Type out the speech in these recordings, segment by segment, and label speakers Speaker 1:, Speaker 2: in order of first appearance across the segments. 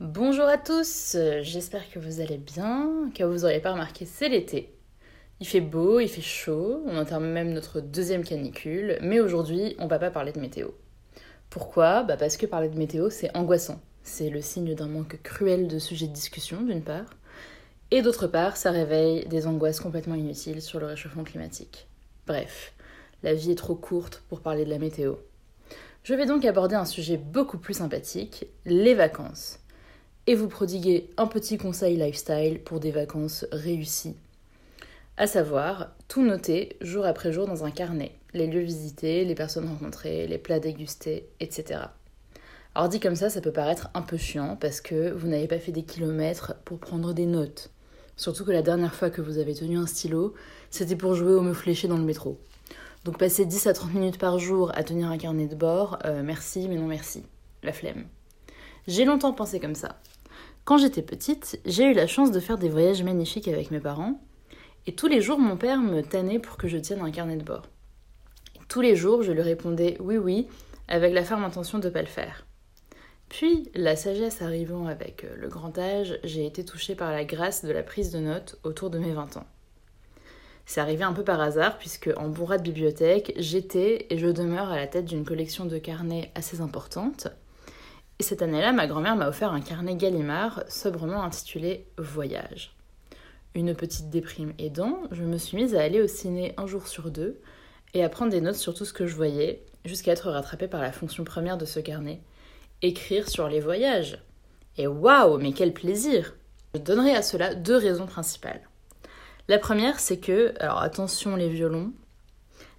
Speaker 1: Bonjour à tous, j'espère que vous allez bien, que vous n'aurez pas remarqué, c'est l'été. Il fait beau, il fait chaud, on entame même notre deuxième canicule, mais aujourd'hui on va pas parler de météo. Pourquoi? Bah Parce que parler de météo c'est angoissant. C'est le signe d'un manque cruel de sujets de discussion d'une part, et d'autre part ça réveille des angoisses complètement inutiles sur le réchauffement climatique. Bref, la vie est trop courte pour parler de la météo. Je vais donc aborder un sujet beaucoup plus sympathique, les vacances, et vous prodiguer un petit conseil lifestyle pour des vacances réussies. À savoir, tout noter jour après jour dans un carnet, les lieux visités, les personnes rencontrées, les plats dégustés, etc. Alors dit comme ça, ça peut paraître un peu chiant parce que vous n'avez pas fait des kilomètres pour prendre des notes. Surtout que la dernière fois que vous avez tenu un stylo, c'était pour jouer au me fléché dans le métro. Donc passer 10 à 30 minutes par jour à tenir un carnet de bord, euh, merci mais non merci. La flemme. J'ai longtemps pensé comme ça. Quand j'étais petite, j'ai eu la chance de faire des voyages magnifiques avec mes parents, et tous les jours mon père me tannait pour que je tienne un carnet de bord. tous les jours je lui répondais oui oui, avec la ferme intention de ne pas le faire. Puis, la sagesse arrivant avec euh, le grand âge, j'ai été touchée par la grâce de la prise de notes autour de mes 20 ans. C'est arrivé un peu par hasard, puisque en bourra de bibliothèque, j'étais et je demeure à la tête d'une collection de carnets assez importante. Et cette année-là, ma grand-mère m'a offert un carnet Gallimard, sobrement intitulé Voyage. Une petite déprime aidant, je me suis mise à aller au ciné un jour sur deux et à prendre des notes sur tout ce que je voyais, jusqu'à être rattrapée par la fonction première de ce carnet, écrire sur les voyages. Et waouh, mais quel plaisir Je donnerai à cela deux raisons principales. La première, c'est que, alors attention les violons,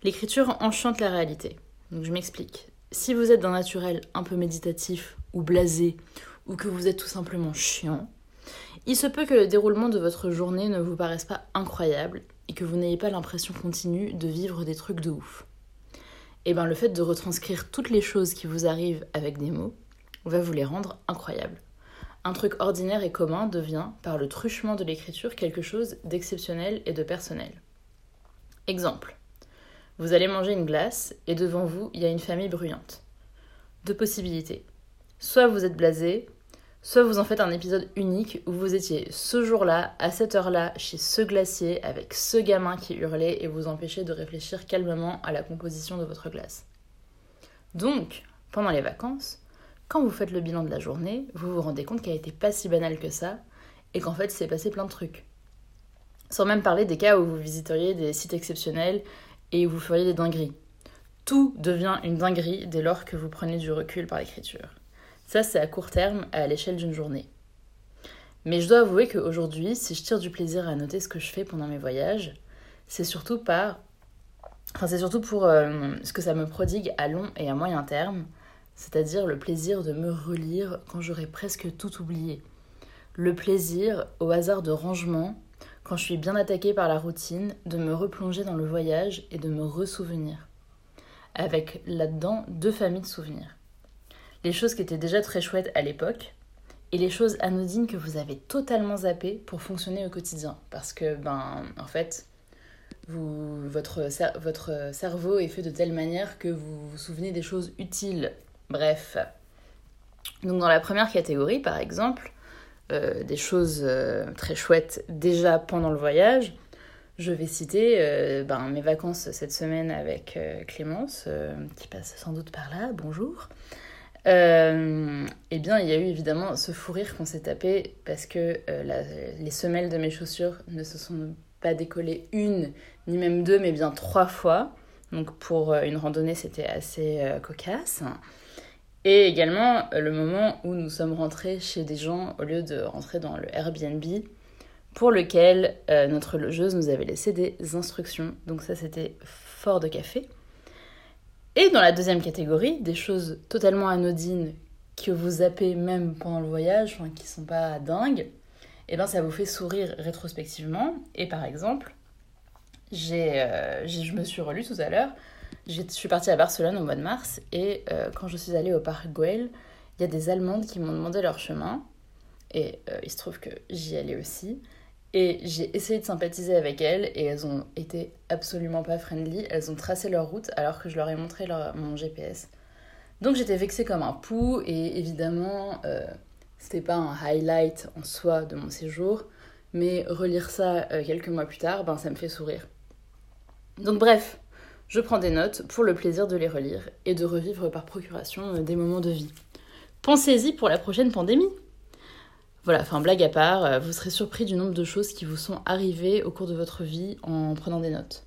Speaker 1: l'écriture enchante la réalité. Donc je m'explique. Si vous êtes d'un naturel un peu méditatif ou blasé, ou que vous êtes tout simplement chiant, il se peut que le déroulement de votre journée ne vous paraisse pas incroyable et que vous n'ayez pas l'impression continue de vivre des trucs de ouf. Et eh bien le fait de retranscrire toutes les choses qui vous arrivent avec des mots va vous les rendre incroyables un truc ordinaire et commun devient, par le truchement de l'écriture, quelque chose d'exceptionnel et de personnel. Exemple. Vous allez manger une glace et devant vous, il y a une famille bruyante. Deux possibilités. Soit vous êtes blasé, soit vous en faites un épisode unique où vous étiez ce jour-là, à cette heure-là, chez ce glacier, avec ce gamin qui hurlait et vous empêchait de réfléchir calmement à la composition de votre glace. Donc, pendant les vacances, quand vous faites le bilan de la journée, vous vous rendez compte qu'elle n'était pas si banale que ça et qu'en fait, s'est passé plein de trucs. Sans même parler des cas où vous visiteriez des sites exceptionnels et vous feriez des dingueries. Tout devient une dinguerie dès lors que vous prenez du recul par l'écriture. Ça, c'est à court terme, à l'échelle d'une journée. Mais je dois avouer qu'aujourd'hui, si je tire du plaisir à noter ce que je fais pendant mes voyages, c'est surtout par. Enfin, c'est surtout pour euh, ce que ça me prodigue à long et à moyen terme, c'est-à-dire le plaisir de me relire quand j'aurais presque tout oublié. Le plaisir, au hasard de rangement, quand je suis bien attaquée par la routine, de me replonger dans le voyage et de me ressouvenir. Avec là-dedans deux familles de souvenirs. Les choses qui étaient déjà très chouettes à l'époque, et les choses anodines que vous avez totalement zappées pour fonctionner au quotidien. Parce que, ben, en fait, votre, votre cerveau est fait de telle manière que vous vous souvenez des choses utiles Bref. Donc dans la première catégorie, par exemple, euh, des choses euh, très chouettes déjà pendant le voyage, je vais citer euh, ben, mes vacances cette semaine avec Clémence, qui passe sans doute par là, bonjour. eh bien, il y a eu évidemment ce fou rire qu'on s'est tapé parce que les semelles de mes chaussures ne se sont pas décollées une, ni même deux, mais bien trois fois. Donc pour une randonnée, c'était assez cocasse. Et également euh, le moment où nous sommes rentrés chez des gens au lieu de rentrer dans le Airbnb pour lequel euh, notre logeuse nous avait laissé des instructions. Donc ça c'était fort de café. Et dans la deuxième catégorie, des choses totalement anodines que vous zappez même pendant le voyage, enfin, qui sont pas dingues, et eh bien ça vous fait sourire rétrospectivement. Et par exemple, j'ai, euh, je me suis relue tout à l'heure je suis partie à Barcelone au mois de mars et euh, quand je suis allée au parc Güell, il y a des Allemandes qui m'ont demandé leur chemin et euh, il se trouve que j'y allais aussi. Et j'ai essayé de sympathiser avec elles et elles ont été absolument pas friendly. Elles ont tracé leur route alors que je leur ai montré mon GPS. Donc j'étais vexée comme un pou et évidemment, euh, C'était pas un highlight en soi de mon séjour, mais relire ça quelques mois plus tard, ben ça me fait sourire. Donc bref, je prends des notes pour le plaisir de les relire et de revivre par procuration euh, des moments de vie. Pensez-y pour la prochaine pandémie. Voilà, enfin blague à part, euh, vous serez surpris du nombre de choses qui vous sont arrivées au cours de votre vie en prenant des notes.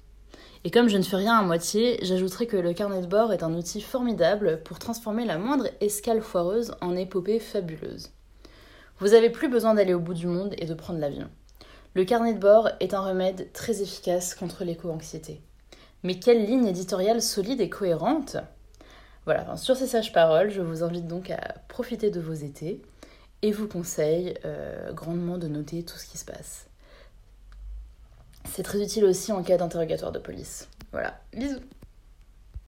Speaker 1: Et comme je ne fais rien à moitié, j'ajouterai que le carnet de bord est un outil formidable pour transformer la moindre escale foireuse en épopée fabuleuse. Vous n'avez plus besoin d'aller au bout du monde et de prendre l'avion. Le carnet de bord est un remède très efficace contre l'éco-anxiété. Mais quelle ligne éditoriale solide et cohérente Voilà, sur ces sages paroles, je vous invite donc à profiter de vos étés et vous conseille euh, grandement de noter tout ce qui se passe. C'est très utile aussi en cas d'interrogatoire de police. Voilà, bisous